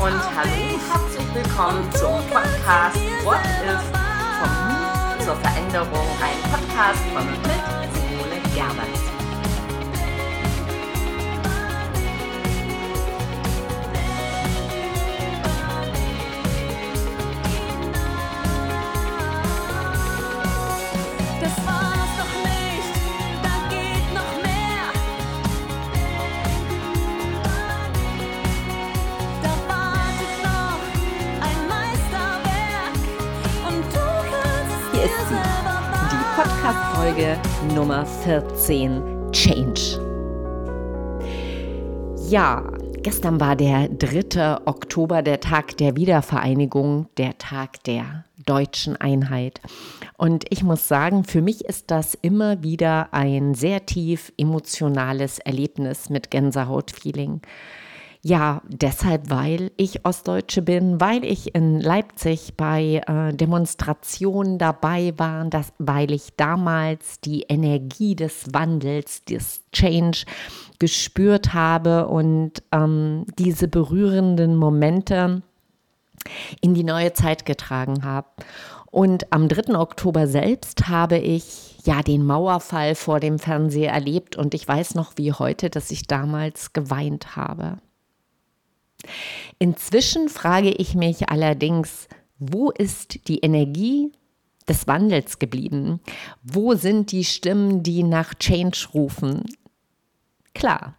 und hallo, herzlich willkommen zum Podcast What is vom Mut zur Veränderung, ein Podcast von mit Simone Gerbers. Podcast-Folge Nummer 14, Change. Ja, gestern war der 3. Oktober, der Tag der Wiedervereinigung, der Tag der deutschen Einheit. Und ich muss sagen, für mich ist das immer wieder ein sehr tief emotionales Erlebnis mit Gänsehautfeeling. Ja, deshalb, weil ich Ostdeutsche bin, weil ich in Leipzig bei äh, Demonstrationen dabei war, dass, weil ich damals die Energie des Wandels, des Change gespürt habe und ähm, diese berührenden Momente in die neue Zeit getragen habe. Und am 3. Oktober selbst habe ich ja den Mauerfall vor dem Fernseher erlebt und ich weiß noch wie heute, dass ich damals geweint habe. Inzwischen frage ich mich allerdings, wo ist die Energie des Wandels geblieben? Wo sind die Stimmen, die nach Change rufen? Klar,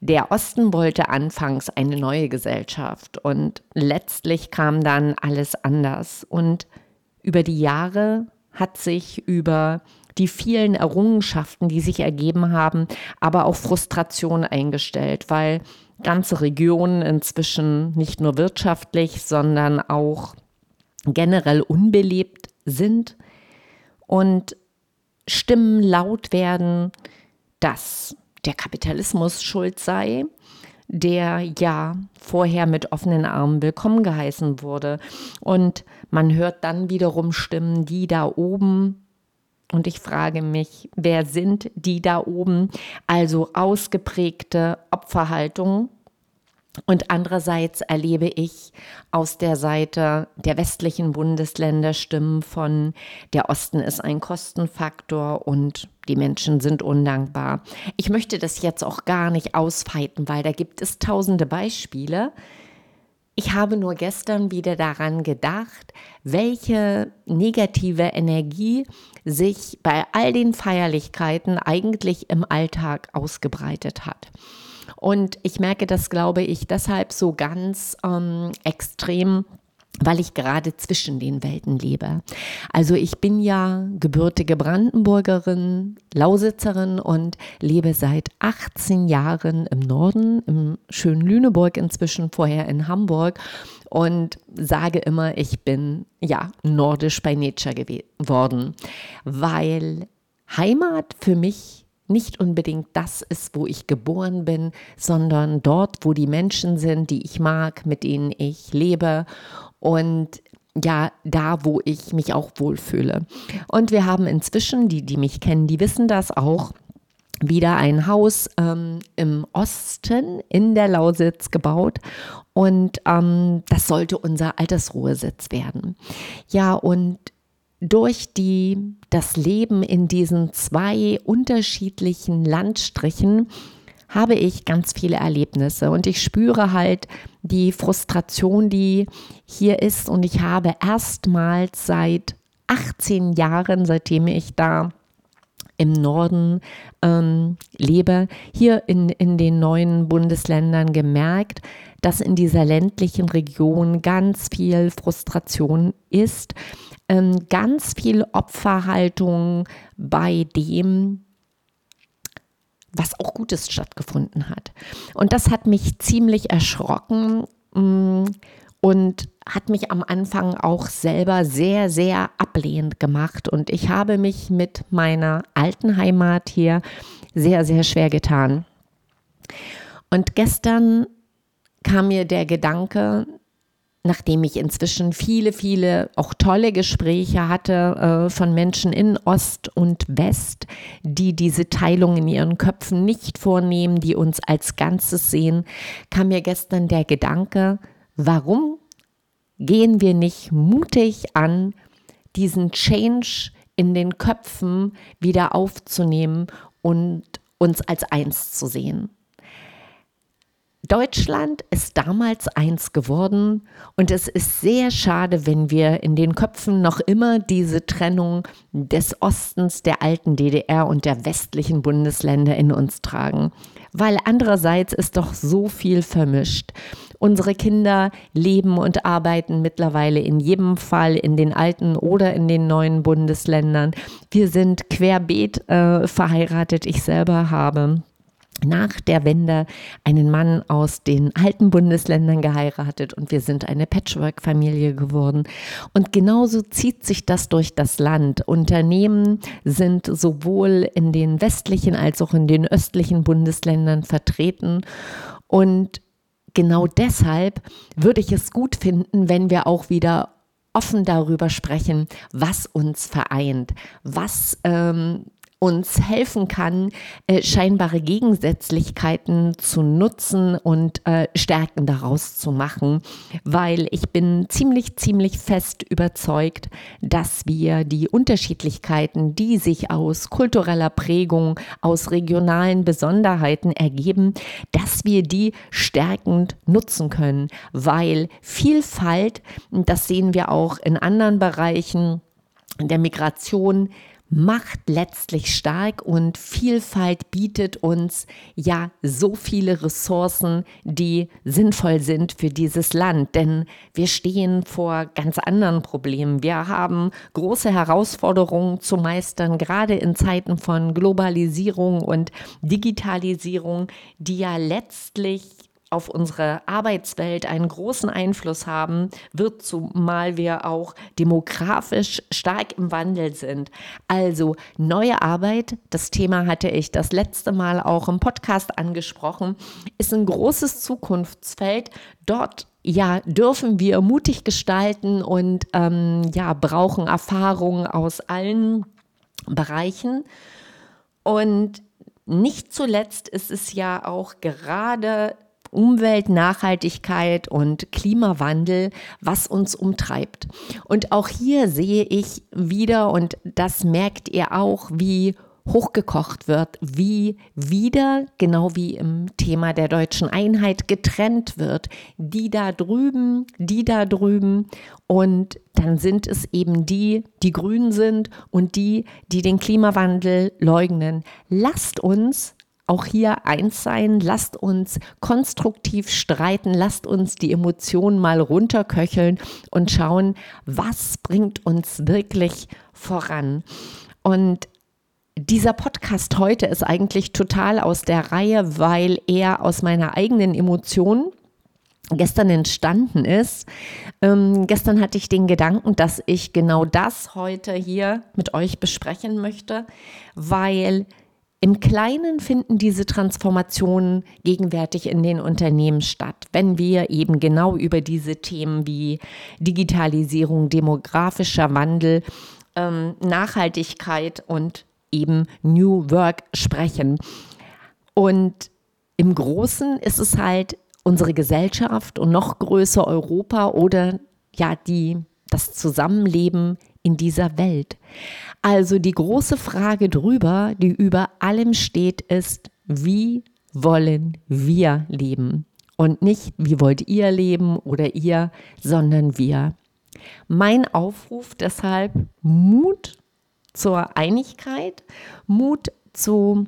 der Osten wollte anfangs eine neue Gesellschaft und letztlich kam dann alles anders. Und über die Jahre hat sich über die vielen Errungenschaften, die sich ergeben haben, aber auch Frustration eingestellt, weil ganze Regionen inzwischen nicht nur wirtschaftlich, sondern auch generell unbelebt sind und Stimmen laut werden, dass der Kapitalismus schuld sei, der ja vorher mit offenen Armen willkommen geheißen wurde. Und man hört dann wiederum Stimmen, die da oben und ich frage mich, wer sind die da oben? Also ausgeprägte Opferhaltung. Und andererseits erlebe ich aus der Seite der westlichen Bundesländer Stimmen von, der Osten ist ein Kostenfaktor und die Menschen sind undankbar. Ich möchte das jetzt auch gar nicht ausfeiten, weil da gibt es tausende Beispiele. Ich habe nur gestern wieder daran gedacht, welche negative Energie sich bei all den Feierlichkeiten eigentlich im Alltag ausgebreitet hat. Und ich merke das, glaube ich, deshalb so ganz ähm, extrem weil ich gerade zwischen den Welten lebe. Also ich bin ja gebürtige Brandenburgerin, Lausitzerin und lebe seit 18 Jahren im Norden, im schönen Lüneburg inzwischen, vorher in Hamburg und sage immer, ich bin ja nordisch bei Nature geworden, weil Heimat für mich nicht unbedingt das ist, wo ich geboren bin, sondern dort, wo die Menschen sind, die ich mag, mit denen ich lebe und ja, da, wo ich mich auch wohlfühle. Und wir haben inzwischen, die, die mich kennen, die wissen das auch, wieder ein Haus ähm, im Osten in der Lausitz gebaut und ähm, das sollte unser Altersruhesitz werden. Ja, und durch die, das Leben in diesen zwei unterschiedlichen Landstrichen habe ich ganz viele Erlebnisse. Und ich spüre halt die Frustration, die hier ist. Und ich habe erstmals seit 18 Jahren, seitdem ich da im Norden ähm, lebe, hier in, in den neuen Bundesländern gemerkt, dass in dieser ländlichen Region ganz viel Frustration ist, ähm, ganz viel Opferhaltung bei dem, was auch Gutes stattgefunden hat. Und das hat mich ziemlich erschrocken mm, und hat mich am Anfang auch selber sehr, sehr ablehnend gemacht. Und ich habe mich mit meiner alten Heimat hier sehr, sehr schwer getan. Und gestern kam mir der Gedanke, nachdem ich inzwischen viele, viele auch tolle Gespräche hatte äh, von Menschen in Ost und West, die diese Teilung in ihren Köpfen nicht vornehmen, die uns als Ganzes sehen, kam mir gestern der Gedanke, warum gehen wir nicht mutig an, diesen Change in den Köpfen wieder aufzunehmen und uns als eins zu sehen? Deutschland ist damals eins geworden und es ist sehr schade, wenn wir in den Köpfen noch immer diese Trennung des Ostens der alten DDR und der westlichen Bundesländer in uns tragen, weil andererseits ist doch so viel vermischt. Unsere Kinder leben und arbeiten mittlerweile in jedem Fall in den alten oder in den neuen Bundesländern. Wir sind querbeet äh, verheiratet. Ich selber habe nach der Wende einen Mann aus den alten Bundesländern geheiratet und wir sind eine Patchwork-Familie geworden. Und genauso zieht sich das durch das Land. Unternehmen sind sowohl in den westlichen als auch in den östlichen Bundesländern vertreten. Und genau deshalb würde ich es gut finden, wenn wir auch wieder offen darüber sprechen, was uns vereint, was ähm, uns helfen kann, äh, scheinbare Gegensätzlichkeiten zu nutzen und äh, Stärken daraus zu machen, weil ich bin ziemlich, ziemlich fest überzeugt, dass wir die Unterschiedlichkeiten, die sich aus kultureller Prägung, aus regionalen Besonderheiten ergeben, dass wir die stärkend nutzen können, weil Vielfalt, das sehen wir auch in anderen Bereichen, der Migration macht letztlich stark und Vielfalt bietet uns ja so viele Ressourcen, die sinnvoll sind für dieses Land. Denn wir stehen vor ganz anderen Problemen. Wir haben große Herausforderungen zu meistern, gerade in Zeiten von Globalisierung und Digitalisierung, die ja letztlich auf unsere Arbeitswelt einen großen Einfluss haben wird, zumal wir auch demografisch stark im Wandel sind. Also neue Arbeit, das Thema hatte ich das letzte Mal auch im Podcast angesprochen, ist ein großes Zukunftsfeld. Dort ja, dürfen wir mutig gestalten und ähm, ja, brauchen Erfahrungen aus allen Bereichen. Und nicht zuletzt ist es ja auch gerade Umwelt, Nachhaltigkeit und Klimawandel, was uns umtreibt. Und auch hier sehe ich wieder, und das merkt ihr auch, wie hochgekocht wird, wie wieder, genau wie im Thema der deutschen Einheit, getrennt wird. Die da drüben, die da drüben. Und dann sind es eben die, die grün sind und die, die den Klimawandel leugnen. Lasst uns auch hier eins sein, lasst uns konstruktiv streiten, lasst uns die Emotionen mal runterköcheln und schauen, was bringt uns wirklich voran. Und dieser Podcast heute ist eigentlich total aus der Reihe, weil er aus meiner eigenen Emotion gestern entstanden ist. Ähm, gestern hatte ich den Gedanken, dass ich genau das heute hier mit euch besprechen möchte, weil im Kleinen finden diese Transformationen gegenwärtig in den Unternehmen statt, wenn wir eben genau über diese Themen wie Digitalisierung, demografischer Wandel, ähm, Nachhaltigkeit und eben New Work sprechen. Und im Großen ist es halt unsere Gesellschaft und noch größer Europa oder ja die das Zusammenleben in dieser Welt. Also die große Frage drüber, die über allem steht, ist, wie wollen wir leben? Und nicht, wie wollt ihr leben oder ihr, sondern wir. Mein Aufruf deshalb, Mut zur Einigkeit, Mut zu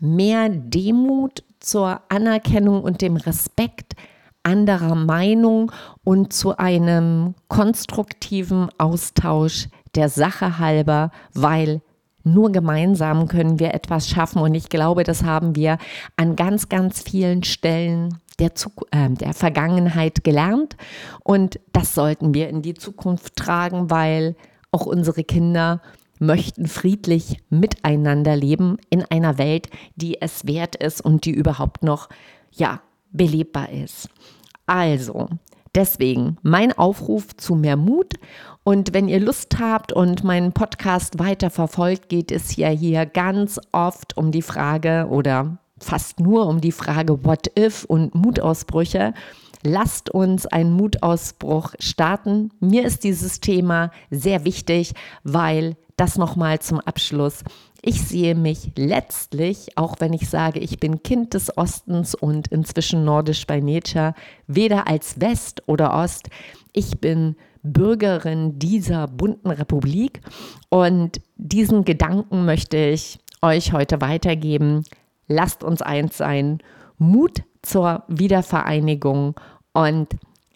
mehr Demut, zur Anerkennung und dem Respekt anderer Meinung und zu einem konstruktiven Austausch der Sache halber, weil nur gemeinsam können wir etwas schaffen. Und ich glaube, das haben wir an ganz, ganz vielen Stellen der, Zuk äh, der Vergangenheit gelernt. Und das sollten wir in die Zukunft tragen, weil auch unsere Kinder möchten friedlich miteinander leben in einer Welt, die es wert ist und die überhaupt noch, ja, belebbar ist. Also, deswegen mein Aufruf zu mehr Mut. Und wenn ihr Lust habt und meinen Podcast weiter verfolgt, geht es ja hier ganz oft um die Frage oder fast nur um die Frage What if und Mutausbrüche. lasst uns einen Mutausbruch starten. Mir ist dieses Thema sehr wichtig, weil das nochmal zum Abschluss. Ich sehe mich letztlich, auch wenn ich sage, ich bin Kind des Ostens und inzwischen nordisch bei Nature, weder als West oder Ost. Ich bin Bürgerin dieser bunten Republik und diesen Gedanken möchte ich euch heute weitergeben. Lasst uns eins sein. Mut zur Wiedervereinigung und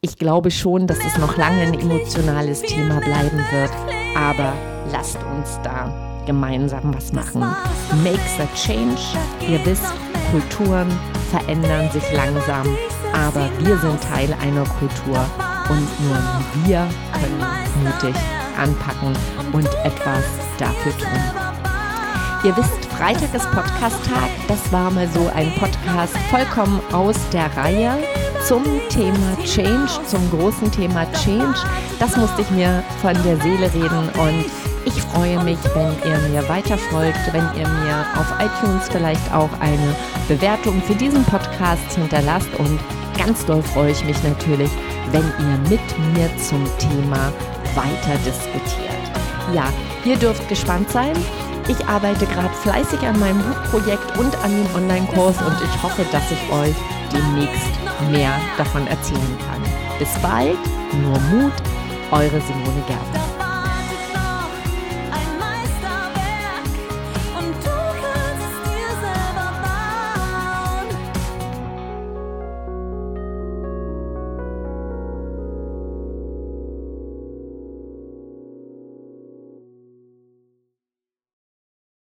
ich glaube schon, dass es noch lange ein emotionales Thema bleiben wird, aber lasst uns da gemeinsam was machen. Makes a change. Ihr wisst, Kulturen verändern sich langsam, aber wir sind Teil einer Kultur und nur wir können mutig anpacken und etwas dafür tun. Ihr wisst, Freitag ist Podcast-Tag. Das war mal so ein Podcast vollkommen aus der Reihe zum Thema Change, zum großen Thema Change. Das musste ich mir von der Seele reden und ich freue mich, wenn ihr mir weiter folgt, wenn ihr mir auf iTunes vielleicht auch eine Bewertung für diesen Podcast hinterlasst und ganz doll freue ich mich natürlich, wenn ihr mit mir zum Thema weiter diskutiert. Ja, ihr dürft gespannt sein. Ich arbeite gerade fleißig an meinem Buchprojekt und an dem Online-Kurs und ich hoffe, dass ich euch demnächst mehr davon erzählen kann. Bis bald, nur Mut, eure Simone Gerber.